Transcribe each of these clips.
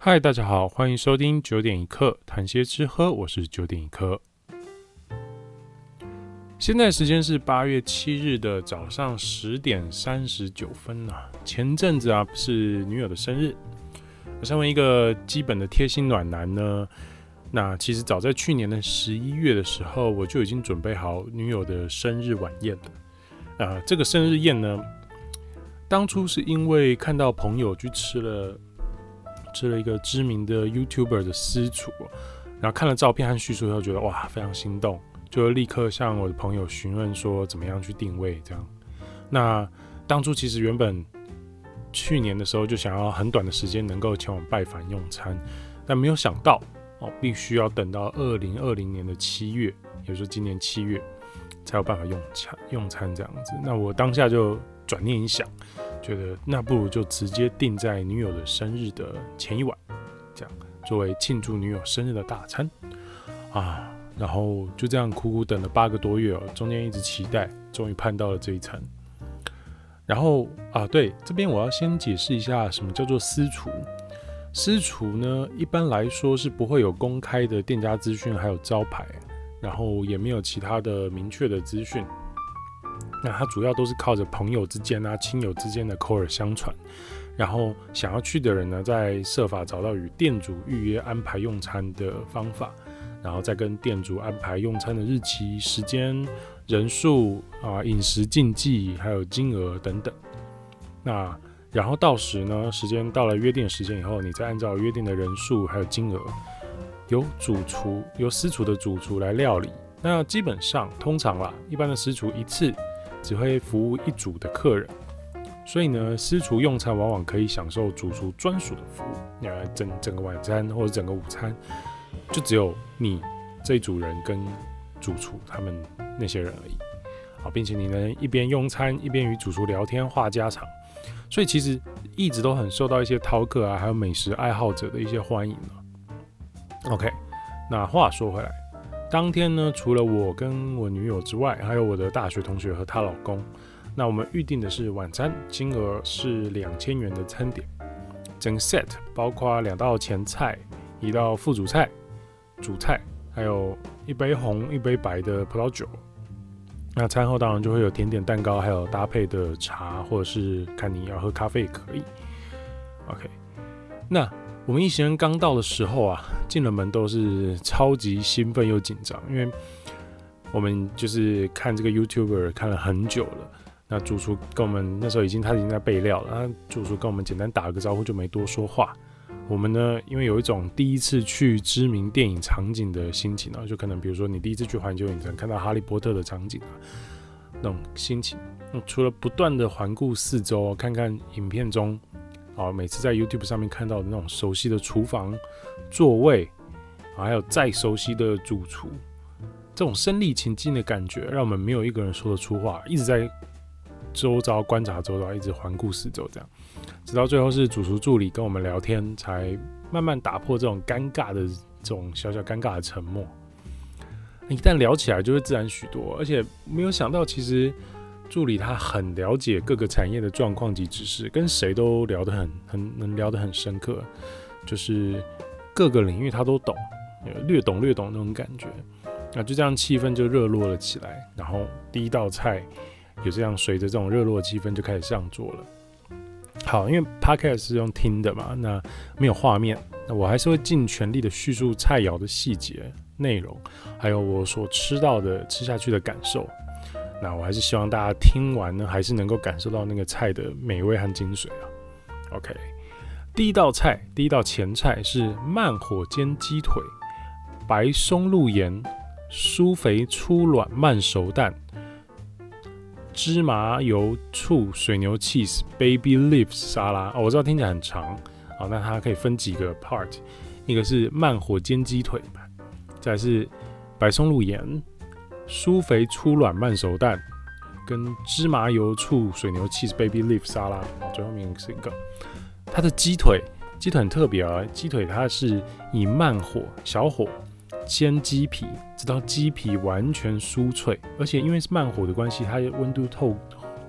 嗨，大家好，欢迎收听九点一刻，谈些吃喝，我是九点一刻。现在时间是八月七日的早上十点三十九分啊。前阵子啊是女友的生日，身为一个基本的贴心暖男呢，那其实早在去年的十一月的时候，我就已经准备好女友的生日晚宴了。啊，这个生日宴呢，当初是因为看到朋友去吃了吃了一个知名的 YouTuber 的私厨，然后看了照片和叙述以后，觉得哇，非常心动。就立刻向我的朋友询问说怎么样去定位这样。那当初其实原本去年的时候就想要很短的时间能够前往拜访用餐，但没有想到哦，必须要等到二零二零年的七月，也就是今年七月才有办法用餐用餐这样子。那我当下就转念一想，觉得那不如就直接定在女友的生日的前一晚，这样作为庆祝女友生日的大餐啊。然后就这样苦苦等了八个多月哦，中间一直期待，终于盼到了这一餐。然后啊，对，这边我要先解释一下什么叫做私厨。私厨呢，一般来说是不会有公开的店家资讯，还有招牌，然后也没有其他的明确的资讯。那它主要都是靠着朋友之间啊、亲友之间的口耳相传，然后想要去的人呢，再设法找到与店主预约安排用餐的方法。然后再跟店主安排用餐的日期、时间、人数啊、饮食禁忌，还有金额等等。那然后到时呢，时间到了约定的时间以后，你再按照约定的人数还有金额，由主厨由私厨的主厨来料理。那基本上通常啦，一般的私厨一次只会服务一组的客人，所以呢，私厨用餐往往可以享受主厨专属的服务，呃，整整个晚餐或者整个午餐。就只有你这组人跟主厨他们那些人而已，好，并且你能一边用餐一边与主厨聊天话家常，所以其实一直都很受到一些饕客啊，还有美食爱好者的一些欢迎了。OK，那话说回来，当天呢，除了我跟我女友之外，还有我的大学同学和她老公，那我们预定的是晚餐，金额是两千元的餐点，整 set 包括两道前菜，一道副主菜。主菜，还有一杯红一杯白的葡萄酒。那餐后当然就会有甜点、蛋糕，还有搭配的茶，或者是看你要喝咖啡也可以。OK，那我们一行人刚到的时候啊，进了门都是超级兴奋又紧张，因为我们就是看这个 YouTuber 看了很久了。那主厨跟我们那时候已经他已经在备料了，那主厨跟我们简单打了个招呼就没多说话。我们呢，因为有一种第一次去知名电影场景的心情啊，就可能比如说你第一次去环球影城看到哈利波特的场景啊，那种心情。除了不断的环顾四周，看看影片中啊，每次在 YouTube 上面看到的那种熟悉的厨房、座位，还有再熟悉的主厨，这种身临其境的感觉，让我们没有一个人说得出话，一直在周遭观察周遭，一直环顾四周，这样。直到最后是主厨助理跟我们聊天，才慢慢打破这种尴尬的这种小小尴尬的沉默。一旦聊起来就会自然许多，而且没有想到，其实助理他很了解各个产业的状况及知识，跟谁都聊得很很能聊得很深刻，就是各个领域他都懂，略懂略懂那种感觉。那就这样气氛就热络了起来，然后第一道菜也这样随着这种热络气氛就开始上桌了。好，因为 Podcast 是用听的嘛，那没有画面，那我还是会尽全力的叙述菜肴的细节、内容，还有我所吃到的、吃下去的感受。那我还是希望大家听完呢，还是能够感受到那个菜的美味和精髓啊。OK，第一道菜，第一道前菜是慢火煎鸡腿，白松露盐，酥肥粗软慢熟蛋。芝麻油醋水牛 cheese baby leaves 沙拉哦，我知道听起来很长，好，那它可以分几个 part，一个是慢火煎鸡腿，再是白松露盐，酥肥粗软慢熟蛋，跟芝麻油醋水牛 cheese baby leaf 沙拉，最后面是一个它的鸡腿，鸡腿很特别啊，鸡腿它是以慢火小火。煎鸡皮，直到鸡皮完全酥脆，而且因为是慢火的关系，它温度透，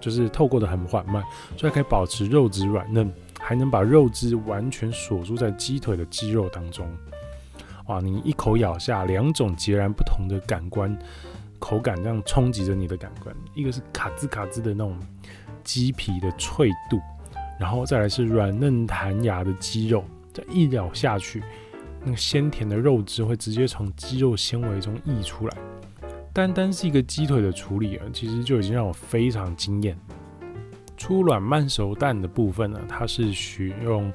就是透过的很缓慢，所以可以保持肉质软嫩，还能把肉汁完全锁住在鸡腿的肌肉当中。哇！你一口咬下，两种截然不同的感官口感这样冲击着你的感官，一个是卡兹卡兹的那种鸡皮的脆度，然后再来是软嫩弹牙的鸡肉，这一咬下去，那个鲜甜的肉汁会直接从鸡肉纤维中溢出来。单单是一个鸡腿的处理啊，其实就已经让我非常惊艳。初卵慢熟蛋的部分呢，它是选用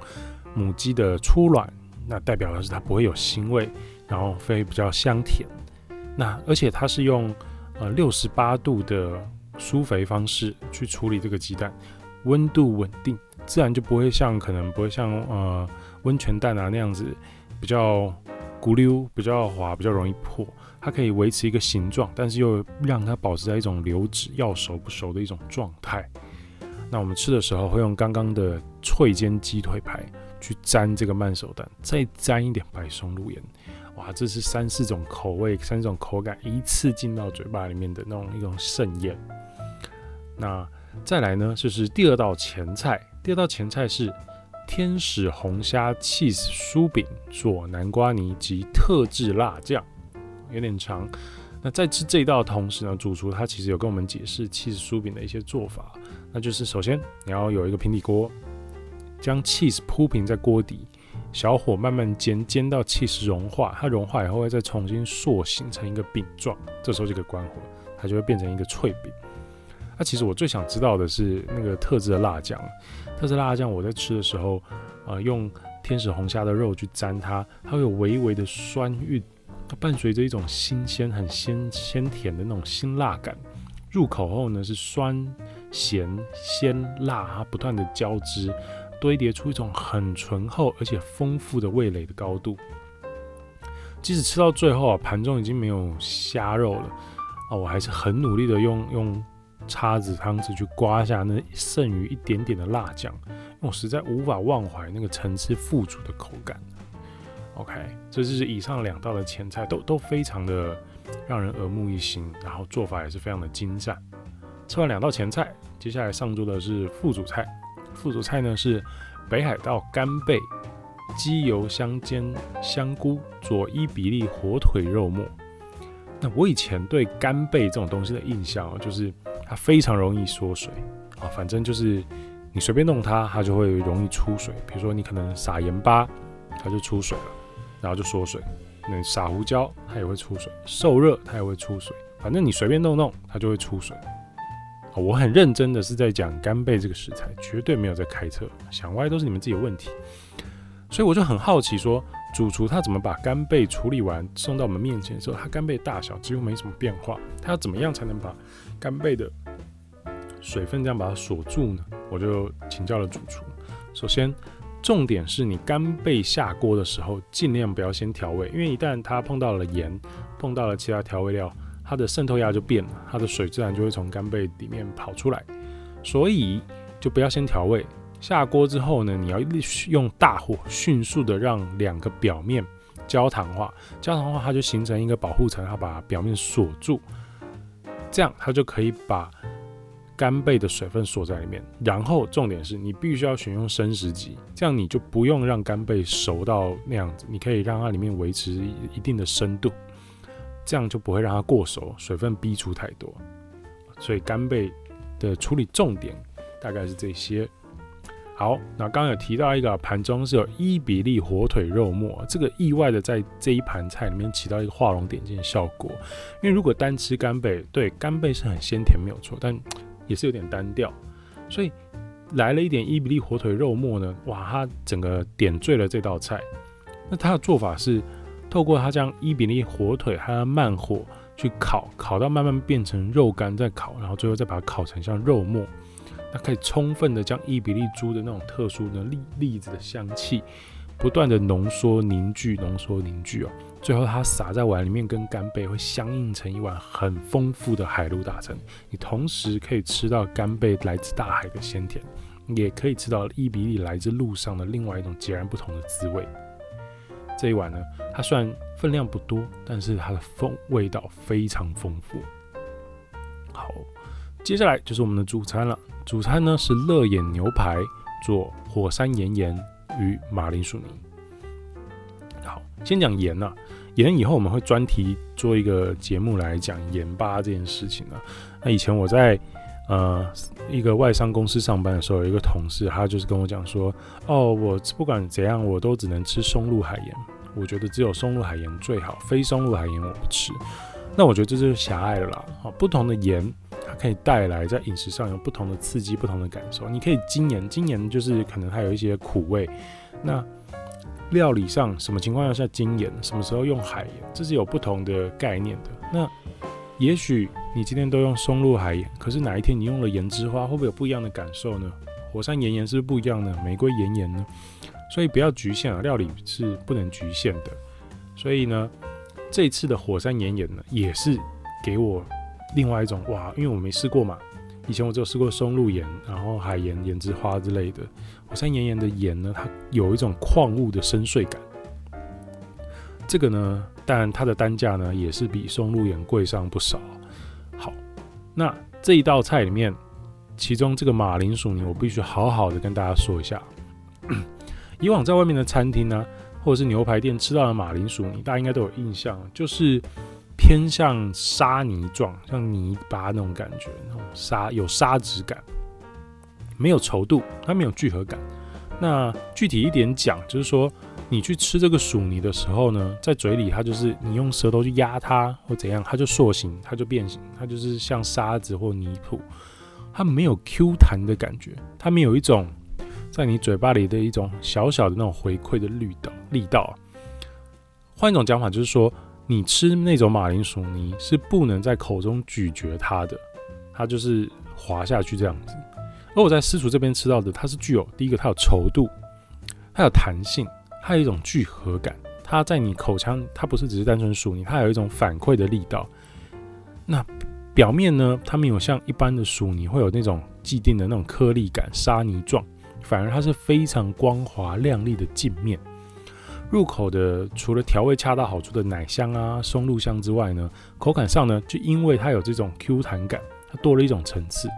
母鸡的初卵，那代表的是它不会有腥味，然后会比较香甜。那而且它是用呃六十八度的舒肥方式去处理这个鸡蛋，温度稳定，自然就不会像可能不会像呃温泉蛋啊那样子比较咕溜、比较滑、比较容易破。它可以维持一个形状，但是又让它保持在一种流质要熟不熟的一种状态。那我们吃的时候会用刚刚的脆煎鸡腿排去沾这个慢熟蛋，再沾一点白松露盐。哇，这是三四种口味、三种口感一次进到嘴巴里面的那种一种盛宴。那再来呢，就是第二道前菜。第二道前菜是天使红虾 cheese 酥饼佐南瓜泥及特制辣酱。有点长。那在吃这一道的同时呢，主厨他其实有跟我们解释 cheese 酥饼的一些做法。那就是首先你要有一个平底锅，将 cheese 铺平在锅底，小火慢慢煎，煎到起司融化。它融化以后会再重新塑形成一个饼状，这时候就可以关火，它就会变成一个脆饼。那其实我最想知道的是那个特制的辣酱。特制辣酱我在吃的时候，呃，用天使红虾的肉去沾它，它会有微微的酸韵。它伴随着一种新鲜、很鲜鲜甜的那种辛辣感，入口后呢是酸、咸、鲜、辣，它不断的交织，堆叠出一种很醇厚而且丰富的味蕾的高度。即使吃到最后啊，盘中已经没有虾肉了啊，我还是很努力的用用叉子、汤匙去刮下那剩余一点点的辣酱，我实在无法忘怀那个层次富足的口感。OK，这就是以上两道的前菜，都都非常的让人耳目一新，然后做法也是非常的精湛。吃完两道前菜，接下来上桌的是副主菜。副主菜呢是北海道干贝鸡油香煎香菇佐伊比利火腿肉末。那我以前对干贝这种东西的印象哦就是它非常容易缩水啊，反正就是你随便弄它，它就会容易出水。比如说你可能撒盐巴，它就出水了。然后就缩水，那撒胡椒它也会出水，受热它也会出水，反正你随便弄弄它就会出水。我很认真的是在讲干贝这个食材，绝对没有在开车，想歪都是你们自己的问题。所以我就很好奇说，主厨他怎么把干贝处理完送到我们面前的时候，他干贝大小几乎没什么变化，他要怎么样才能把干贝的水分这样把它锁住呢？我就请教了主厨，首先。重点是你干贝下锅的时候，尽量不要先调味，因为一旦它碰到了盐，碰到了其他调味料，它的渗透压就变了，它的水自然就会从干贝里面跑出来，所以就不要先调味。下锅之后呢，你要用大火迅速的让两个表面焦糖化，焦糖化它就形成一个保护层，它把表面锁住，这样它就可以把。干贝的水分锁在里面，然后重点是你必须要选用生食级，这样你就不用让干贝熟到那样子，你可以让它里面维持一定的深度，这样就不会让它过熟，水分逼出太多。所以干贝的处理重点大概是这些。好，那刚刚有提到一个盘中是有伊比利火腿肉末，这个意外的在这一盘菜里面起到一个画龙点睛的效果，因为如果单吃干贝，对，干贝是很鲜甜没有错，但也是有点单调，所以来了一点伊比利火腿肉末呢，哇，它整个点缀了这道菜。那它的做法是透过它将伊比利火腿还要慢火去烤，烤到慢慢变成肉干再烤，然后最后再把它烤成像肉末。那可以充分的将伊比利猪的那种特殊的栗栗子的香气，不断的浓缩凝聚，浓缩凝聚哦。最后，它撒在碗里面，跟干贝会相映成一碗很丰富的海陆大餐。你同时可以吃到干贝来自大海的鲜甜，也可以吃到伊比利来自路上的另外一种截然不同的滋味。这一碗呢，它虽然分量不多，但是它的风味道非常丰富。好，接下来就是我们的主餐了。主餐呢是乐眼牛排做火山岩盐与马铃薯泥。好，先讲盐呐，盐以后我们会专题做一个节目来讲盐巴这件事情啊。那以前我在呃一个外商公司上班的时候，有一个同事，他就是跟我讲说，哦，我不管怎样，我都只能吃松露海盐，我觉得只有松露海盐最好，非松露海盐我不吃。那我觉得这就是狭隘了啦。好，不同的盐。它可以带来在饮食上有不同的刺激、不同的感受。你可以精盐，精盐就是可能它有一些苦味。那料理上什么情况下精盐，什么时候用海盐，这是有不同的概念的。那也许你今天都用松露海盐，可是哪一天你用了盐之花，会不会有不一样的感受呢？火山岩盐是不是不一样的？玫瑰岩盐呢？所以不要局限啊，料理是不能局限的。所以呢，这次的火山岩盐呢，也是给我。另外一种哇，因为我没试过嘛，以前我只有试过松露盐，然后海盐、盐之花之类的。火山岩盐的盐呢，它有一种矿物的深邃感。这个呢，但它的单价呢，也是比松露盐贵上不少。那这一道菜里面，其中这个马铃薯泥，我必须好好的跟大家说一下。以往在外面的餐厅呢，或者是牛排店吃到的马铃薯泥，大家应该都有印象，就是。偏向沙泥状，像泥巴那种感觉，那种沙有沙质感，没有稠度，它没有聚合感。那具体一点讲，就是说你去吃这个薯泥的时候呢，在嘴里它就是你用舌头去压它或怎样，它就塑形，它就变形，它就是像沙子或泥土，它没有 Q 弹的感觉，它没有一种在你嘴巴里的一种小小的那种回馈的力道力道。换一种讲法就是说。你吃那种马铃薯泥是不能在口中咀嚼它的，它就是滑下去这样子。而我在私厨这边吃到的，它是具有第一个，它有稠度，它有弹性，它有一种聚合感。它在你口腔，它不是只是单纯薯泥，它有一种反馈的力道。那表面呢，它没有像一般的薯泥会有那种既定的那种颗粒感、沙泥状，反而它是非常光滑亮丽的镜面。入口的除了调味恰到好处的奶香啊、松露香之外呢，口感上呢，就因为它有这种 Q 弹感，它多了一种层次。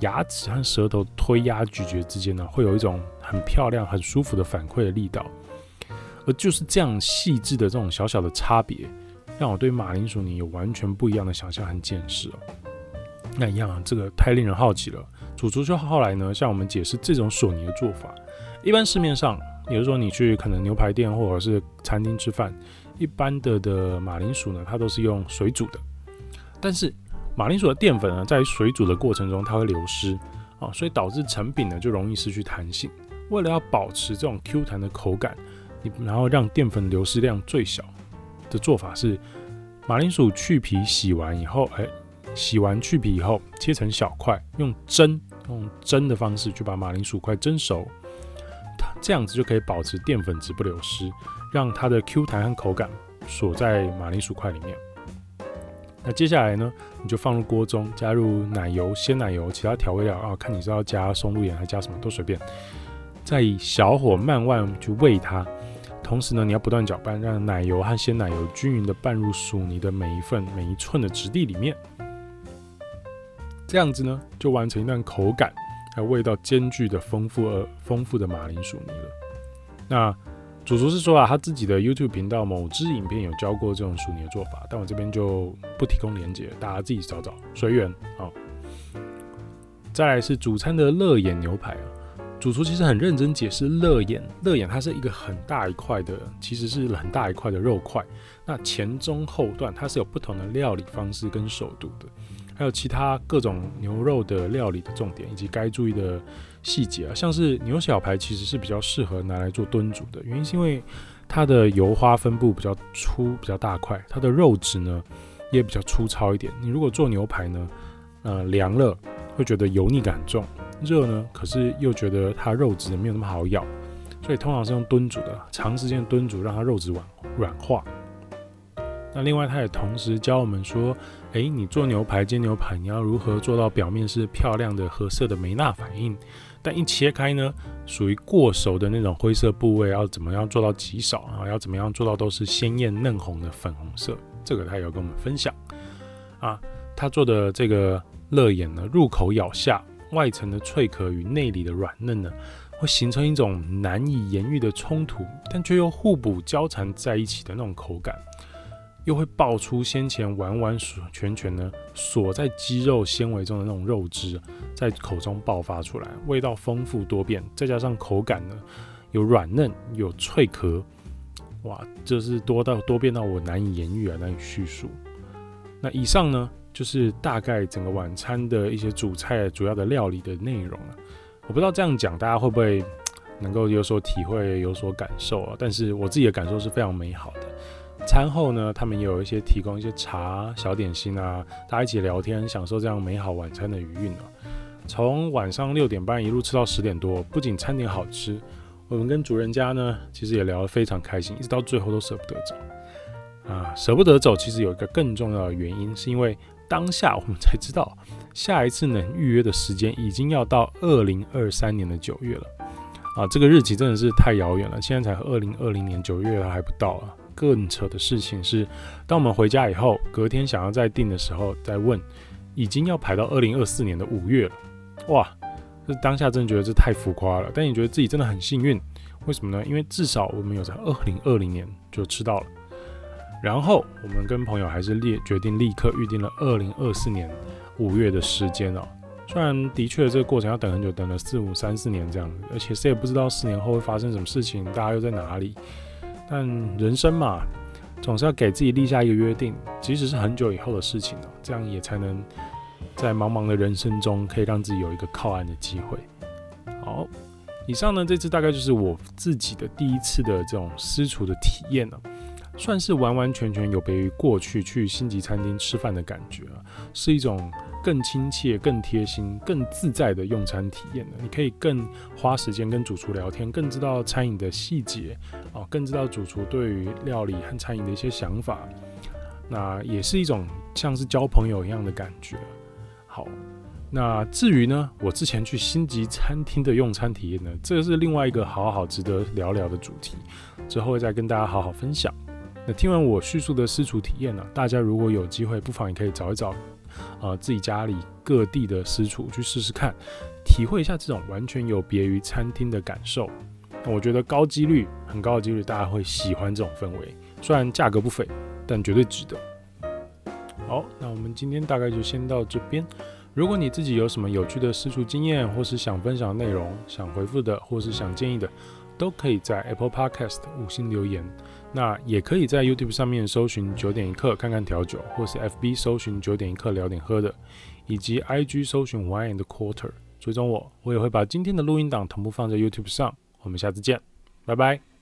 牙齿和舌头推压咀嚼之间呢，会有一种很漂亮、很舒服的反馈的力道。而就是这样细致的这种小小的差别，让我对马铃薯泥有完全不一样的想象和见识哦。那一样啊，这个太令人好奇了。主厨就后来呢，向我们解释这种索尼的做法，一般市面上。也就是说，你去可能牛排店或者是餐厅吃饭，一般的的马铃薯呢，它都是用水煮的。但是马铃薯的淀粉呢，在水煮的过程中，它会流失啊，所以导致成品呢就容易失去弹性。为了要保持这种 Q 弹的口感，然后让淀粉流失量最小的做法是，马铃薯去皮洗完以后，哎，洗完去皮以后切成小块，用蒸用蒸的方式去把马铃薯块蒸熟。它这样子就可以保持淀粉质不流失，让它的 Q 弹和口感锁在马铃薯块里面。那接下来呢，你就放入锅中，加入奶油、鲜奶油、其他调味料啊，看你是要加松露盐还加什么都随便。再以小火慢慢去煨它，同时呢，你要不断搅拌，让奶油和鲜奶油均匀的拌入薯泥的每一份、每一寸的质地里面。这样子呢，就完成一段口感。还有味道兼具的丰富而丰富的马铃薯泥了。那主厨是说啊，他自己的 YouTube 频道某支影片有教过这种薯泥的做法，但我这边就不提供连结，大家自己找找，随缘啊。再来是主餐的乐眼牛排啊，主厨其实很认真解释乐眼，乐眼它是一个很大一块的，其实是很大一块的肉块。那前中后段它是有不同的料理方式跟手度的。还有其他各种牛肉的料理的重点以及该注意的细节啊，像是牛小排其实是比较适合拿来做炖煮的，原因是因为它的油花分布比较粗、比较大块，它的肉质呢也比较粗糙一点。你如果做牛排呢，呃，凉了会觉得油腻感重，热呢可是又觉得它肉质没有那么好咬，所以通常是用炖煮的，长时间炖煮让它肉质软软化。那另外，他也同时教我们说，诶，你做牛排煎牛排，你要如何做到表面是漂亮的褐色的梅纳反应？但一切开呢，属于过熟的那种灰色部位，要怎么样做到极少啊？要怎么样做到都是鲜艳嫩红的粉红色？这个他也要跟我们分享啊。他做的这个乐眼呢，入口咬下，外层的脆壳与内里的软嫩呢，会形成一种难以言喻的冲突，但却又互补交缠在一起的那种口感，又会爆出先前完完全全呢锁在肌肉纤维中的那种肉汁，在口中爆发出来，味道丰富多变，再加上口感呢有软嫩有脆壳，哇，这是多到多变到我难以言喻啊，难以叙述。那以上呢就是大概整个晚餐的一些主菜主要的料理的内容了。我不知道这样讲大家会不会能够有所体会、有所感受啊？但是我自己的感受是非常美好的。餐后呢，他们也有一些提供一些茶、小点心啊，大家一起聊天，享受这样美好晚餐的余韵啊。从晚上六点半一路吃到十点多，不仅餐点好吃，我们跟主人家呢其实也聊得非常开心，一直到最后都舍不得走啊。舍不得走，其实有一个更重要的原因，是因为。当下我们才知道，下一次能预约的时间已经要到二零二三年的九月了啊！这个日期真的是太遥远了，现在才二零二零年九月还不到啊！更扯的事情是，当我们回家以后，隔天想要再订的时候再问，已经要排到二零二四年的五月了。哇！这当下真的觉得这太浮夸了，但你觉得自己真的很幸运，为什么呢？因为至少我们有在二零二零年就吃到了。然后我们跟朋友还是立决定立刻预定了二零二四年五月的时间哦。虽然的确这个过程要等很久，等了四五三四年这样，而且谁也不知道四年后会发生什么事情，大家又在哪里。但人生嘛，总是要给自己立下一个约定，即使是很久以后的事情哦，这样也才能在茫茫的人生中可以让自己有一个靠岸的机会。好，以上呢，这次大概就是我自己的第一次的这种私厨的体验了。算是完完全全有别于过去去星级餐厅吃饭的感觉啊，是一种更亲切、更贴心、更自在的用餐体验的。你可以更花时间跟主厨聊天，更知道餐饮的细节啊，更知道主厨对于料理和餐饮的一些想法。那也是一种像是交朋友一样的感觉。好，那至于呢，我之前去星级餐厅的用餐体验呢，这个是另外一个好好值得聊聊的主题，之后再跟大家好好分享。那听完我叙述的私厨体验呢，大家如果有机会，不妨也可以找一找，啊、呃，自己家里各地的私厨去试试看，体会一下这种完全有别于餐厅的感受。那我觉得高几率，很高的几率，大家会喜欢这种氛围。虽然价格不菲，但绝对值得。好，那我们今天大概就先到这边。如果你自己有什么有趣的私厨经验，或是想分享内容，想回复的，或是想建议的，都可以在 Apple Podcast 五星留言。那也可以在 YouTube 上面搜寻九点一刻看看调酒，或是 FB 搜寻九点一刻聊点喝的，以及 IG 搜寻 Wine and Quarter，追踪我，我也会把今天的录音档同步放在 YouTube 上。我们下次见，拜拜。